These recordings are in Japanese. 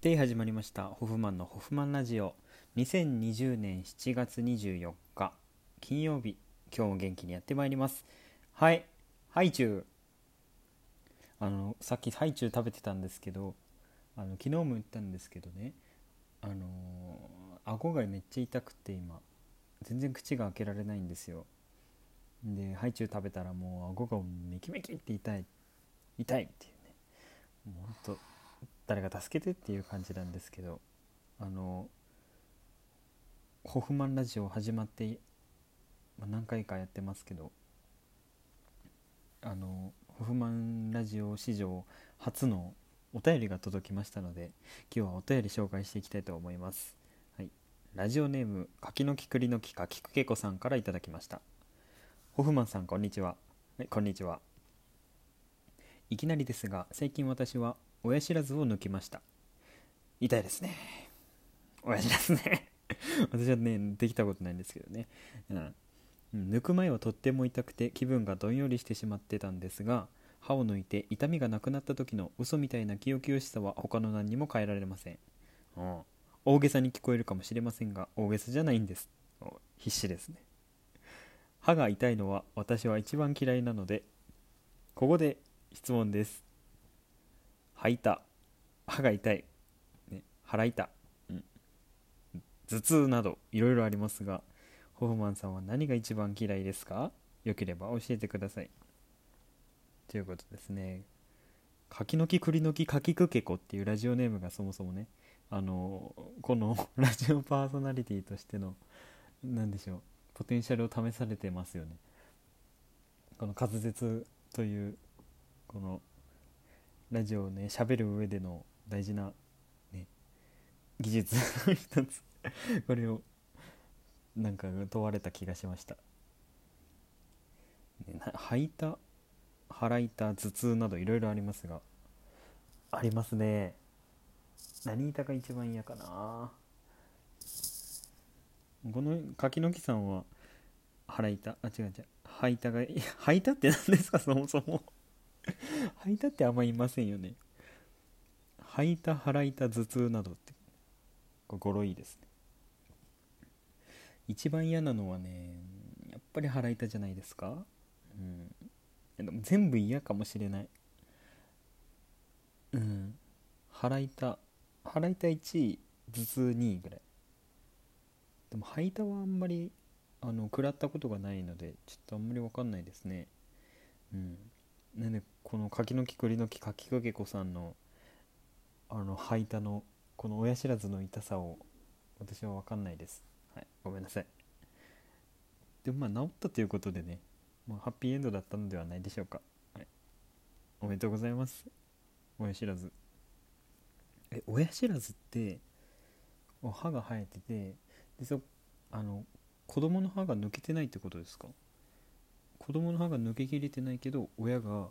で始まりましたホフマンのホフマンラジオ。2020年7月24日金曜日今日も元気にやってまいります。はいハイチュウあのさっきハイチュウ食べてたんですけどあの昨日も言ったんですけどねあの顎がめっちゃ痛くて今全然口が開けられないんですよ。でハイチュウ食べたらもう顎がメキメキって痛い痛いっていうね。もうほんと誰か助けてっていう感じなんですけどあのホフマンラジオ始まって、まあ何回かやってますけどあのホフマンラジオ史上初のお便りが届きましたので今日はお便り紹介していきたいと思います、はい、ラジオネーム柿の木栗の木かきくけこさんからいただきました。ホフマンさんこんにちは、はい、こんにちは。いきなりですが最近私は親知らずを抜きました。痛いですね。親知らずね。私はねできたことないんですけどね、うん、抜く前はとっても痛くて気分がどんよりしてしまってたんですが歯を抜いて痛みがなくなった時の嘘みたいな清々しさは他の何にも変えられません、うん、大げさに聞こえるかもしれませんが大げさじゃないんです。必死ですね。歯が痛いのは私は一番嫌いなのでここで質問です。吐いた。歯が痛い、ね、腹痛、うん、頭痛などいろいろありますがホフマンさんは何が一番嫌いですか？よければ教えてください。ということですね。柿の木栗の木かきくけこっていうラジオネームがそもそもねあのこの ラジオパーソナリティとしての何でしょうポテンシャルを試されてますよね。この滑舌というこのラジオをね喋る上での大事な、ね、技術。の 一つ。これをなんか問われた気がしました、ね、吐いた腹痛頭痛などいろいろありますが。ありますね。何痛が一番嫌かな。この柿の木さんは腹痛あ違う違う。吐いたが 吐いたって何ですか？そもそも。吐いたってあんまりいませんよね。吐いた腹痛頭痛などって語呂いいですね。一番嫌なのはねやっぱり腹痛じゃないですか。うん。でも全部嫌かもしれない。うん。腹痛。腹痛1位頭痛2位ぐらい。でも吐いたはあんまりあの食らったことがないのでちょっとあんまり分かんないですね。うん。なんでこの柿の木栗の木柿かけ子さんのあの吐いたのこの親知らずの痛さを私は分かんないです。はいごめんなさい。でもまあ治ったということでね、まあ、ハッピーエンドだったのではないでしょうか、はい、おめでとうございます。親知らず。え親知らずって歯が生えててでそあの子供の歯が抜けてないってことですか？子供の歯が抜けきれてないけど親が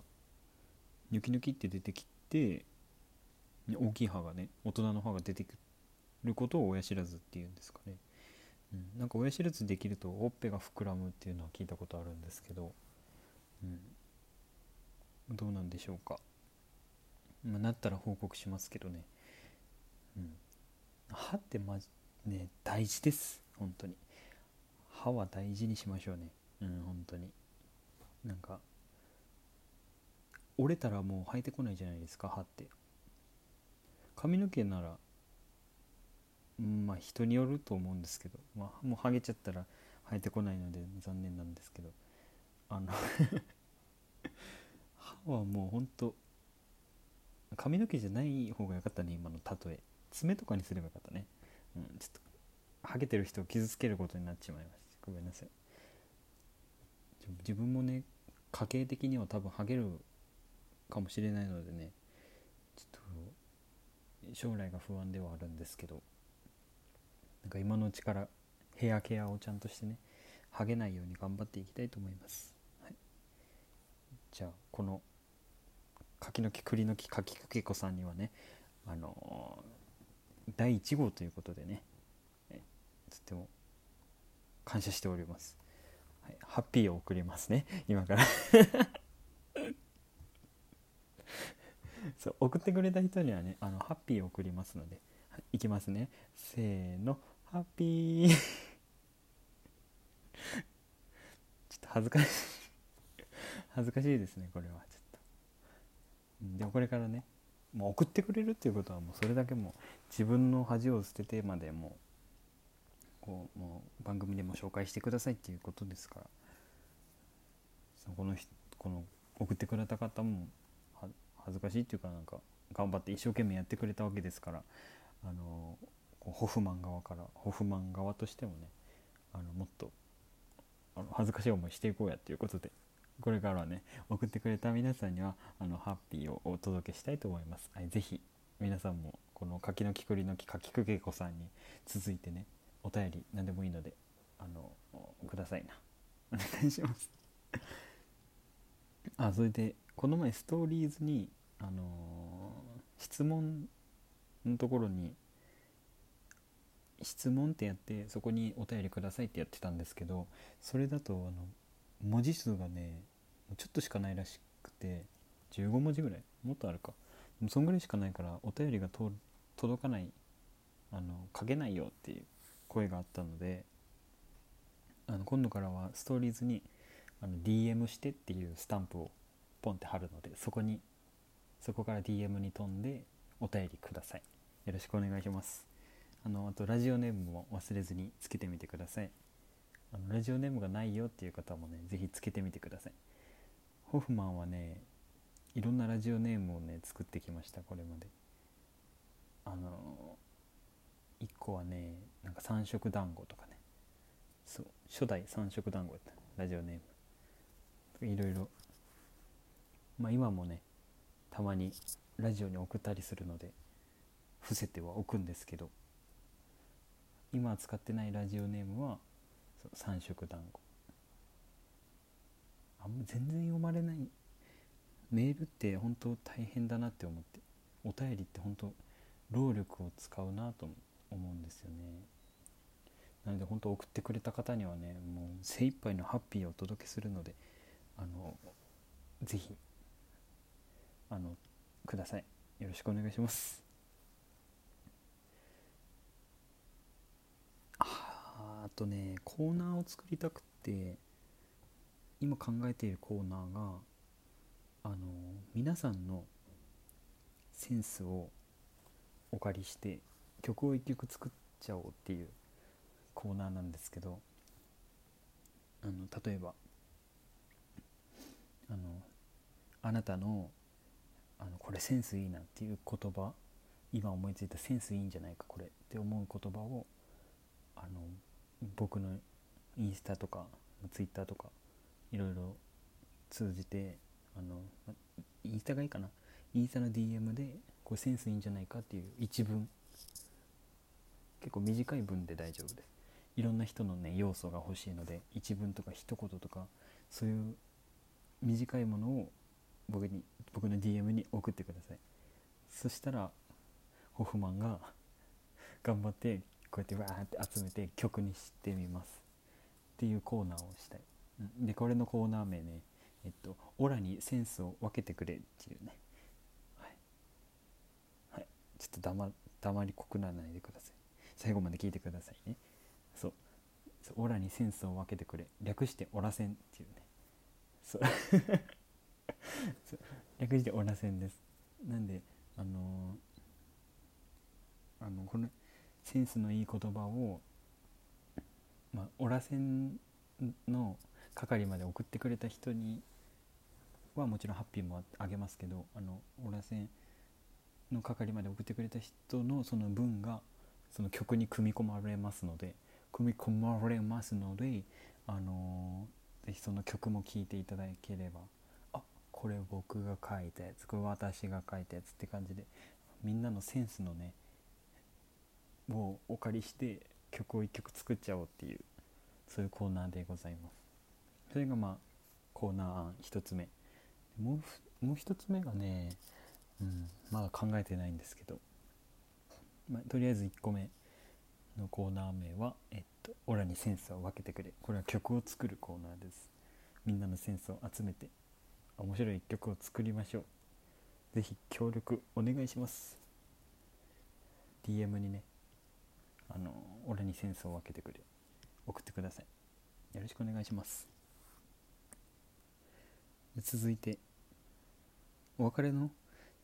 ニョキニキって出てきて大きい歯がね大人の歯が出てくることを親知らずっていうんですかね、うん、なんか親知らずできるとほっぺが膨らむっていうのは聞いたことあるんですけど、うん、どうなんでしょうか、まあ、なったら報告しますけどね、うん、歯ってまじね大事です。本当に。歯は大事にしましょうね。うん本当に。なんか折れたらもう生えてこないじゃないですか歯って。髪の毛ならうんまあ人によると思うんですけど、まあ、もうハゲちゃったら生えてこないので残念なんですけどあの 歯はもうほんと髪の毛じゃない方がよかったね今の例え。爪とかにすればよかったね、うん、ちょっとハゲてる人を傷つけることになってしまいました。ごめんなさい。自分もね家計的には多分ハゲるかもしれないのでねちょっと将来が不安ではあるんですけどなんか今のうちからヘアケアをちゃんとしてねハゲないように頑張っていきたいと思います、はい、じゃあこの柿の木栗の木柿くけこさんにはねあのー、第1号ということでねとっても感謝しております。はい、ハッピーを送りますね。今から。そう送ってくれた人にはねあのハッピーを送りますので、はい、いきますね。せーの。ハッピー。ちょっと恥ずかしい。恥ずかしいですねこれは。ちょっと。でもこれからねもう送ってくれるっていうことはもうそれだけもう自分の恥を捨ててまでもうこうもう番組でも紹介してくださいっていうことですからそこのこの送ってくれた方も恥ずかしいっていうかなんか頑張って一生懸命やってくれたわけですからあのホフマン側からホフマン側としてもねあのもっとあの恥ずかしい思いしていこうやっていうことでこれからはね送ってくれた皆さんにはあのハッピーをお届けしたいと思います。はい、ぜひ皆さんもこの柿の木くりの木柿くけこさんに続いてねお便り何でもいいのであのくださいな。お願いします。あそれでこの前ストーリーズにあの質問のところに質問ってやってそこにお便りくださいってやってたんですけどそれだとあの文字数がねちょっとしかないらしくて15文字ぐらい？もっとあるか。そんぐらいしかないからお便りが届かないあの書けないよっていう。声があったのであの今度からはストーリーズにあの DM してっていうスタンプをポンって貼るのでそこにそこから DM に飛んでお便りください。よろしくお願いします。あのあとラジオネームも忘れずにつけてみてください。あのラジオネームがないよっていう方もね是非つけてみてください。ホフマンはねいろんなラジオネームをね作ってきましたこれまで。あの1個はねなんか三色団子とかね。そう初代三色団子やったラジオネーム。いろいろ。まあ今もねたまにラジオに送ったりするので伏せてはおくんですけど。今使ってないラジオネームは三色団子。あんま全然読まれない。メールって本当大変だなって思ってお便りって本当労力を使うなと思うんですよね。なので本当送ってくれた方にはねもう精一杯のハッピーをお届けするのであのぜひあのください。よろしくお願いします。ああとねコーナーを作りたくて今考えているコーナーがあの皆さんのセンスをお借りして曲を一曲作っちゃおうっていうコーナーなんですけどあの例えばあのあなたのあのこれセンスいいなっていう言葉今思いついたセンスいいんじゃないかこれって思う言葉をあの僕のインスタとかツイッターとかいろいろ通じてあのインスタがいいかな。インスタの DM でこれセンスいいんじゃないかっていう一文。結構短い文で大丈夫です。いろんな人のね要素が欲しいので一文とか一言とかそういう短いものを僕に僕の DM に送ってください。そしたらホフマンが頑張ってこうやってわーって集めて曲にしてみます。っていうコーナーをしたい、うん、でこれのコーナー名ねえっと「オラにセンスを分けてくれ」っていうね。はい、はい、ちょっと黙黙りこくならないでください。最後まで聞いてくださいね。オラにセンスを分けてくれ略してオラセンっていうね。そう。略してオラセンです。なんであのー、あのこのセンスのいい言葉を、まあ、オラセンの係まで送ってくれた人にはもちろんハッピーもあげますけどあのオラセンの係まで送ってくれた人のその文がその曲に組み込まれますので組み込まれますのであのー、ぜひその曲も聴いていただければあこれ僕が書いたやつこれ私が書いたやつって感じでみんなのセンスのねをお借りして曲を1曲作っちゃおうっていうそういうコーナーでございます。それがまあコーナー案1つ目。もうもう1つ目がね、うん、まだ考えてないんですけどまあ、とりあえず1個目。のコーナー名は「えっと、オラにセンスを分けてくれ」これは曲を作るコーナーです。みんなのセンスを集めて面白い1曲を作りましょう。ぜひ協力お願いします。DM にねあの俺にセンスを分けてくれ。送ってください。よろしくお願いします。続いてお別れの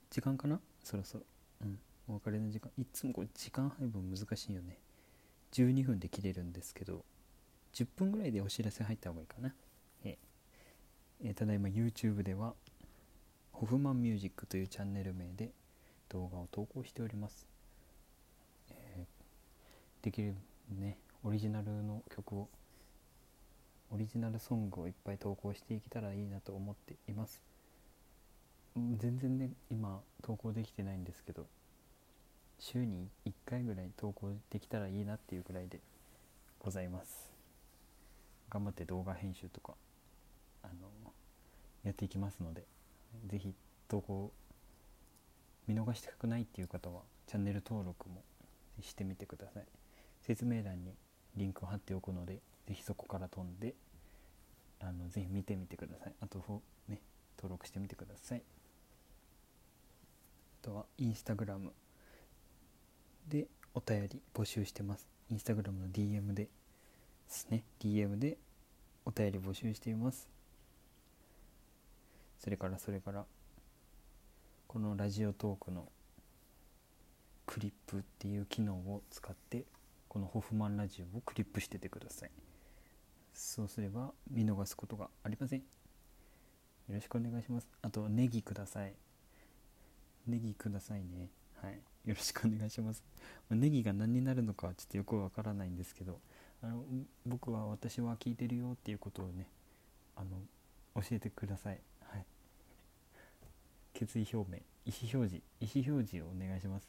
時間かな？そろそろ。うん。お別れの時間。いつもこれ時間配分難しいよね。12分で切れるんですけど10分ぐらいでお知らせ入った方がいいかな。ええただいま YouTube ではホフマンミュージックというチャンネル名で動画を投稿しております、えー、できるねオリジナルの曲をオリジナルソングをいっぱい投稿していけたらいいなと思っています。全然ね今投稿できてないんですけど週に1回ぐらい投稿できたらいいなっていうぐらいでございます。頑張って動画編集とかあのやっていきますので是非投稿見逃したくないっていう方はチャンネル登録もしてみてください。説明欄にリンクを貼っておくので是非そこから飛んであのぜひ見てみてください。あとね登録してみてください。あとはインスタグラムお便り募集してます。インスタグラムの DM でですね。DM でお便り募集しています。それからそれからこのラジオトークのクリップっていう機能を使ってこのホフマンラジオをクリップしててください。そうすれば見逃すことがありません。よろしくお願いします。あとネギください。ネギくださいね。はい。よろしくお願いします。ネギが何になるのかはちょっとよくわからないんですけどあの僕は私は聞いてるよっていうことをねあの教えてください。決意表明意思表示意思表示をお願いします。